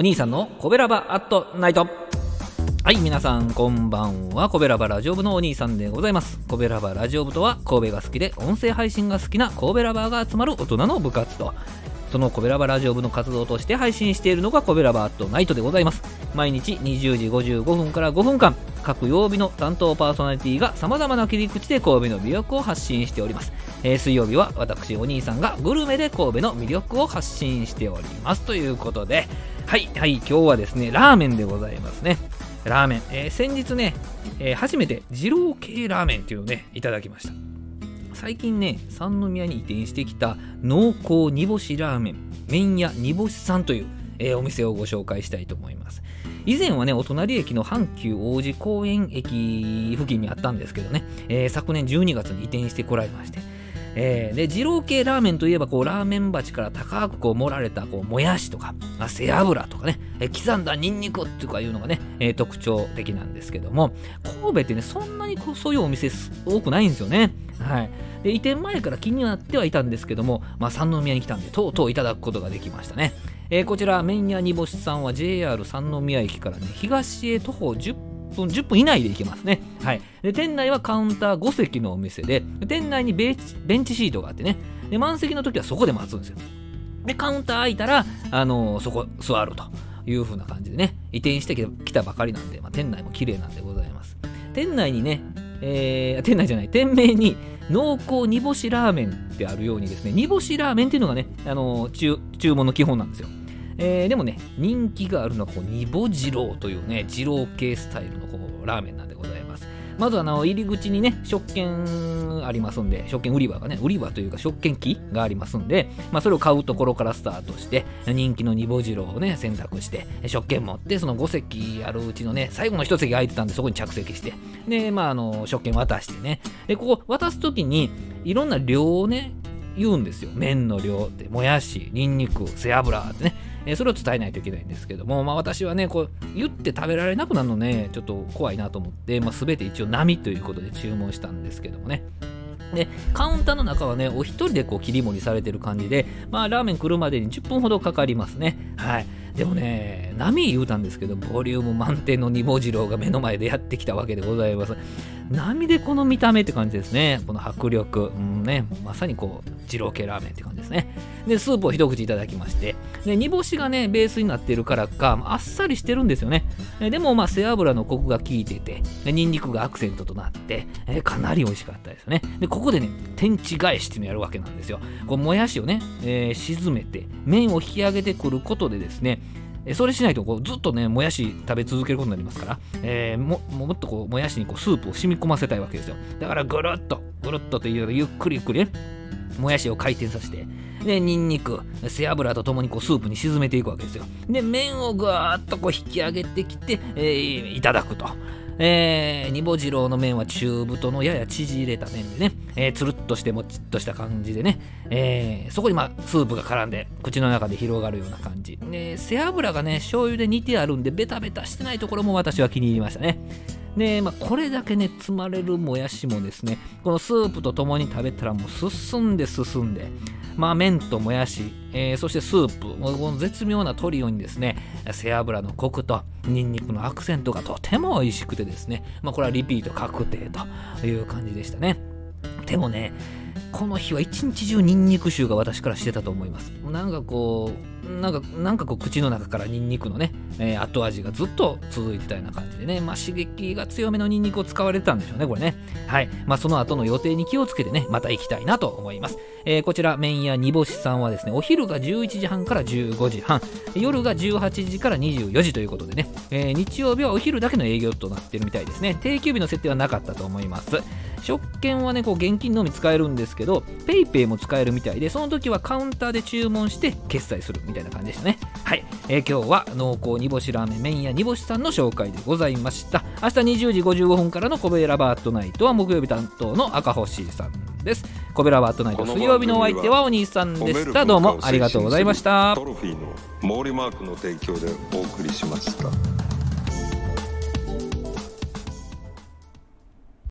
お兄さんのコベラバアットナイト。はい皆さんこんばんは。コベラバラジオ部のお兄さんでございます。コベラバラジオ部とは神戸が好きで音声配信が好きな神戸ラバーが集まる大人の部活とそのコベラバラジオ部の活動として配信しているのがコベラバアットナイトでございます。毎日20時55分から5分間。各曜日の担当パーソナリティが様々な切り口で神戸の魅力を発信しております、えー水曜日は私お兄さんがグルメで神戸の魅力を発信しております。ということではいはい今日はですねラーメンでございますね。ラーメン、えー先日ね、えー初めて二郎系ラーメンっていうのをねいただきました。最近ね三宮に移転してきた濃厚煮干しラーメン麺屋煮干しさんという、えーお店をご紹介したいと思います。以前はねお隣駅の阪急王子公園駅付近にあったんですけどね、えー昨年12月に移転してこられましてえーで二郎系ラーメンといえばこうラーメン鉢から高くこう盛られたこうもやしとかあ背脂とかね、えー刻んだニンニクとかいうのがね、えー特徴的なんですけども神戸ってねそんなにこうそういうお店多くないんですよね。はい。で移転前から気になってはいたんですけども、まあ、三宮に来たんでとうとういただくことができましたね、えーこちら麺屋煮干しさんは JR 三宮駅からね東へ徒歩10分10分以内で行けますね。はい。で、店内はカウンター5席のお店で、店内にベンチベンチシートがあってね、で、満席の時はそこで待つんですよ。で、カウンター空いたら、あのーそこ座るという風な感じでね、移転してきたばかりなんで、まあ、店内も綺麗なんでございます。店内にね、えー店内じゃない、店名に濃厚煮干しラーメンってあるようにですね、煮干しラーメンっていうのがね、あのー注注文の基本なんですよ。えーでもね、人気があるのはこう煮干二郎というね、二郎系スタイルのこうラーメンなんでございます。まずあの入り口にね、食券ありますんで、食券売り場がね、売り場というか食券機がありますんで、まあ、それを買うところからスタートして、人気の煮干二郎をね、選択して、食券持って、その5席あるうちのね、最後の1席空いてたんで、そこに着席して、で、まあ、あの、食券渡してね、で、ここ渡すときに、いろんな量をね、言うんですよ。麺の量って、もやし、ニンニク、背脂ってね。えーそれを伝えないといけないんですけども、まあ、私はね、こう言って食べられなくなるのね、ちょっと怖いなと思って、まあ、全て一応並ということで注文したんですけどもね。で、カウンターの中はね、お一人でこう切り盛りされてる感じで、まあ、ラーメン来るまでに10分ほどかかりますね。はい。でもね、波言うたんですけど、ボリューム満点の煮干次郎が目の前でやってきたわけでございます。波でこの見た目って感じですね。この迫力。うんね、まさにこう、二郎系ラーメンって感じですね。で、スープを一口いただきまして、で、煮干しがね、ベースになっているからか、あっさりしてるんですよね。えでも、まあ、背脂のコクが効いてて、ニンニクがアクセントとなって、えかなり美味しかったですよね。で、ここでね、天地返しっていうのをやるわけなんですよ。こう、もやしをね、えー沈めて、麺を引き上げてくることでですね、えそれしないとこうずっとねもやし食べ続けることになりますから、えーももっとこうもやしにこうスープを染み込ませたいわけですよ。だからぐるっとぐるっとというゆっくりゆっくりねもやしを回転させてでニンニク背脂とともにこうスープに沈めていくわけですよ。で麺をぐーっとこう引き上げてきて、えーいただくと。えー、煮干次郎の麺は中太のやや縮れた麺でね、えーつるっとしてもちっとした感じでね、えーそこにまあスープが絡んで口の中で広がるような感じ。で背脂がね醤油で煮てあるんでベタベタしてないところも私は気に入りましたね。で、まあ、これだけね積まれるもやしもですねこのスープとともに食べたらもう進んで進んでまあ麺ともやし、えーそしてスープこの絶妙なトリオにですね背脂のコクとニンニクのアクセントがとても美味しくてですねまあこれはリピート確定という感じでしたね。でもねこの日は一日中ニンニク臭が私からしてたと思います。なんかこうなんかなんかこう口の中からニンニクのね、えー後味がずっと続いてたような感じでね、まあ、刺激が強めのニンニクを使われてたんでしょうねこれね。はい。まあその後の予定に気をつけてねまた行きたいなと思います、えーこちら麺屋煮干しさんはですねお昼が11時半から15時半。夜が18時から24時ということでね、えー日曜日はお昼だけの営業となってるみたいですね。定休日の設定はなかったと思います。食券はねこう現金のみ使えるんですけど PayPay も使えるみたいでその時はカウンターで注文して決済するみたいな感じでしたね。はい、えー今日は濃厚煮干しラーメン麺屋煮干しさんの紹介でございました。明日20時55分からのコベラバートナイトは木曜日担当の赤星さんです。コベラバートナイト水曜日のお相手はお兄さんでしたどうもありがとうございました。トロフィーの毛利マークの提供でお送りしました。